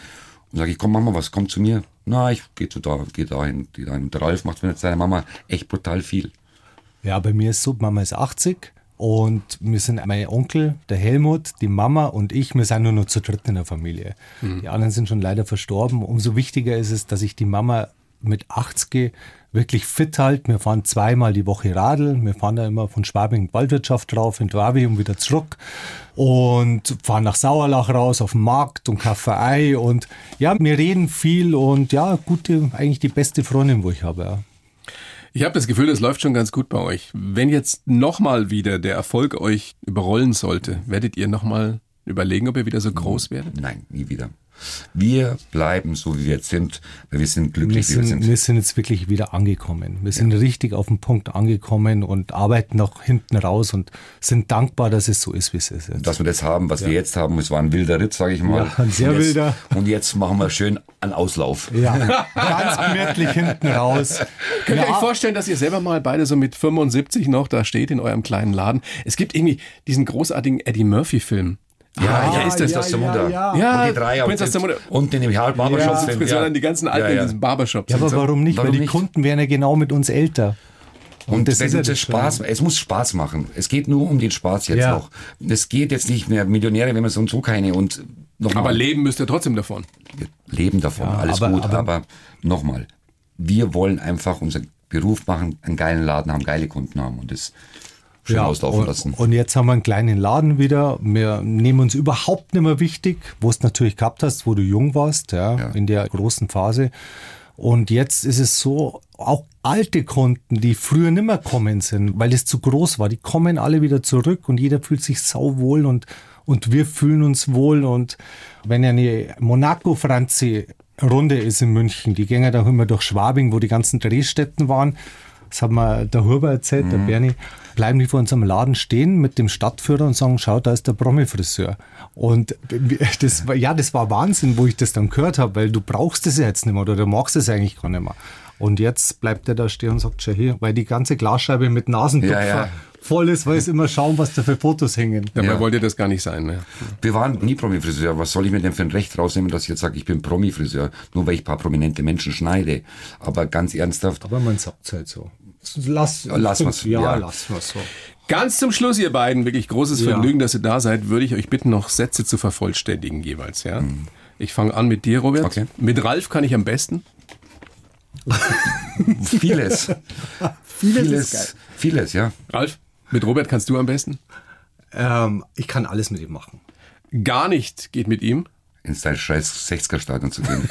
Und sage ich, komm, Mama, was, komm zu mir. Na, ich gehe zu da, geh dahin, geh dahin. Und der Ralf macht mit seiner Mama echt brutal viel. Ja, bei mir ist so, Mama ist 80 und wir sind mein Onkel, der Helmut, die Mama und ich, wir sind nur noch zu dritt in der Familie. Die anderen sind schon leider verstorben. Umso wichtiger ist es, dass ich die Mama mit 80 wirklich fit halte. Wir fahren zweimal die Woche Radl. Wir fahren da immer von Schwabing Waldwirtschaft drauf, in Dwabi und wieder zurück. Und fahren nach Sauerlach raus auf den Markt und Kaffee und ja, wir reden viel und ja, gute, eigentlich die beste Freundin, wo ich habe. Ja. Ich habe das Gefühl, das läuft schon ganz gut bei euch. Wenn jetzt nochmal wieder der Erfolg euch überrollen sollte, werdet ihr nochmal überlegen, ob ihr wieder so groß werdet? Nein, nie wieder. Wir bleiben so, wie wir jetzt sind, wir sind Wir glücklich, wie wir sind, sind. wir sind jetzt wirklich wieder angekommen. Wir sind richtig auf den Punkt angekommen und arbeiten noch hinten raus und sind dankbar, dass es so ist, wie es ist. Jetzt. Dass wir das haben, was wir jetzt haben, es war ein wilder Ritt, sage ich mal. Ja, ein sehr und jetzt, wilder. Und jetzt machen wir schön einen Auslauf. Ja, ganz gemütlich hinten raus. Könnt ihr Ja. euch vorstellen, dass ihr selber mal beide so mit 75 noch da steht in eurem kleinen Laden? Es gibt irgendwie diesen großartigen Eddie Murphy-Film. Ja, ja, ist das ja, das der ja, Mutter? ja. Ja, und die drei Prinz aus der. Und in dem Barbershop Ja, sind dann die ganzen Alten ja, ja. in diesem Barbershop. Ja, aber sind. warum nicht? Warum Weil die nicht? Kunden wären ja genau mit uns älter. Und, das wenn ist ja das das Spaß, es muss Spaß machen. Es geht nur um den Spaß jetzt Ja. noch. Es geht jetzt nicht mehr Millionäre, wenn wir so und so keine und nochmal. Aber leben müsst ihr trotzdem davon. wir leben davon, Ja, alles aber- gut, aber, aber- nochmal, wir wollen einfach unseren Beruf machen, einen geilen Laden haben, geile Kunden haben und das schön auslaufen und, lassen. Und jetzt haben wir einen kleinen Laden wieder. Wir nehmen uns überhaupt nicht mehr wichtig, wo es natürlich gehabt hast, wo du jung warst, ja, Ja. in der großen Phase. Und jetzt ist es so, auch alte Kunden, die früher nicht mehr kommen sind, weil es zu groß war, die kommen alle wieder zurück und jeder fühlt sich sauwohl und, und wir fühlen uns wohl. Und wenn ja eine Monaco-Franzi-Runde ist in München, die gehen ja da immer durch Schwabing, wo die ganzen Drehstätten waren, das hat mir der Huber erzählt, der Bernie, bleiben die vor unserem Laden stehen mit dem Stadtführer und sagen, schau, da ist der Promi-Friseur. Und das war, ja, das war Wahnsinn, wo ich das dann gehört habe, weil du brauchst es jetzt nicht mehr oder du magst es eigentlich gar nicht mehr. Und jetzt bleibt er da stehen und sagt, schau hier, weil die ganze Glasscheibe mit Nasentupfer Ja, ja. voll ist, weil es immer schauen, was da für Fotos hängen. Dabei Ja. wollte das gar nicht sein. Ne? Wir waren nie Promi-Friseur. Was soll ich mir denn für ein Recht rausnehmen, dass ich jetzt sage, ich bin Promi-Friseur, nur weil ich ein paar prominente Menschen schneide. Aber ganz ernsthaft, Aber man sagt halt so. Lass, lass mal's, Ja, ja. lass mal so. Ganz zum Schluss, ihr beiden, wirklich großes Ja. Vergnügen, dass ihr da seid, würde ich euch bitten, noch Sätze zu vervollständigen jeweils. Ja? Ich fange an mit dir, Robert. Okay. Mit Ralf kann ich am besten. vieles. vieles, vieles, ja. Ralf, mit Robert kannst du am besten. Ähm, ich kann alles mit ihm machen. Gar nicht geht mit ihm. Ins dein scheiß 60er-Stadion zu gehen.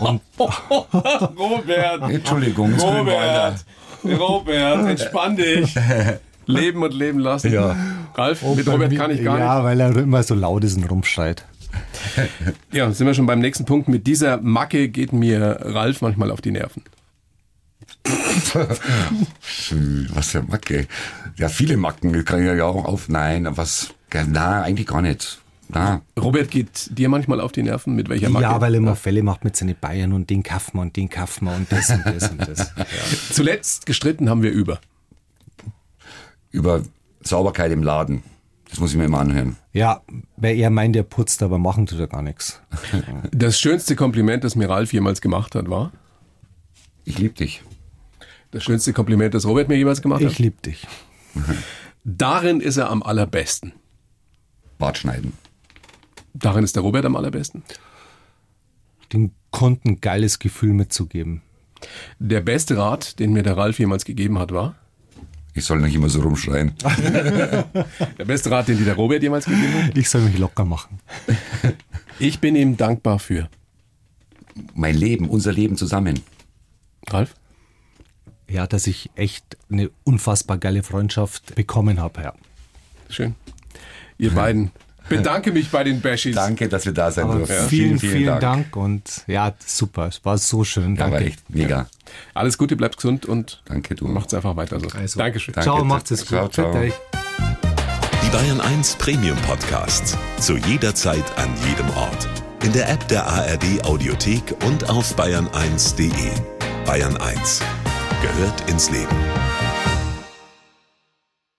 Robert, Entschuldigung, ist Grünwalder. Robert, entspann dich. Leben und leben lassen. Ja. Ralf, mit Bei Robert kann ich gar Ja, weil er immer so laut ist und rumschreit. nicht. Ja, sind wir schon beim nächsten Punkt. Mit dieser Macke geht mir Ralf manchmal auf die Nerven. Was für Macke. Ja, viele Macken kann ich ja auch auf. Nein, was? Ja, na, eigentlich gar nicht. Na, Robert geht dir manchmal auf die Nerven? Mit welcher Macke? Ja, weil er immer Fälle macht mit seinen Bayern und den kaufen wir und den kaufen wir und das und das und das. Ja. Zuletzt gestritten haben wir über. über Sauberkeit im Laden. Das muss ich mir immer anhören. ja, weil er meint, er putzt, aber machen tut er gar nichts. Das schönste Kompliment, das mir Ralf jemals gemacht hat, war? Ich liebe dich. Das schönste Kompliment, das Robert mir jemals gemacht Ich hat? lieb dich. Darin ist er am allerbesten. Bart schneiden. Darin ist der Robert am allerbesten. Den Kunden ein geiles Gefühl mitzugeben. Der beste Rat, den mir der Ralf jemals gegeben hat, war? Ich soll nicht immer so rumschreien. Der beste Rat, den dir der Robert jemals gegeben hat? Ich soll mich locker machen. Ich bin ihm dankbar für. Mein Leben, unser Leben zusammen. Ralf? Ja, dass ich echt eine unfassbar geile Freundschaft bekommen habe. Ja. Schön. Ihr beiden. Bedanke mich bei den Bashis. Danke, dass wir da sein Aber durften. vielen, vielen, Dank. und ja, super. Es war so schön. Ja, war Danke. echt mega. Alles Gute, bleibt gesund und Danke, du. macht's einfach weiter so. Also, Dankeschön. Danke. Ciao, macht's es Ciao, gut. ciao. Bitte. Die Bayern 1 Premium Podcasts. Zu jeder Zeit, an jedem Ort. In der App der ARD Audiothek und auf bayern1.de. Bayern 1 gehört ins Leben.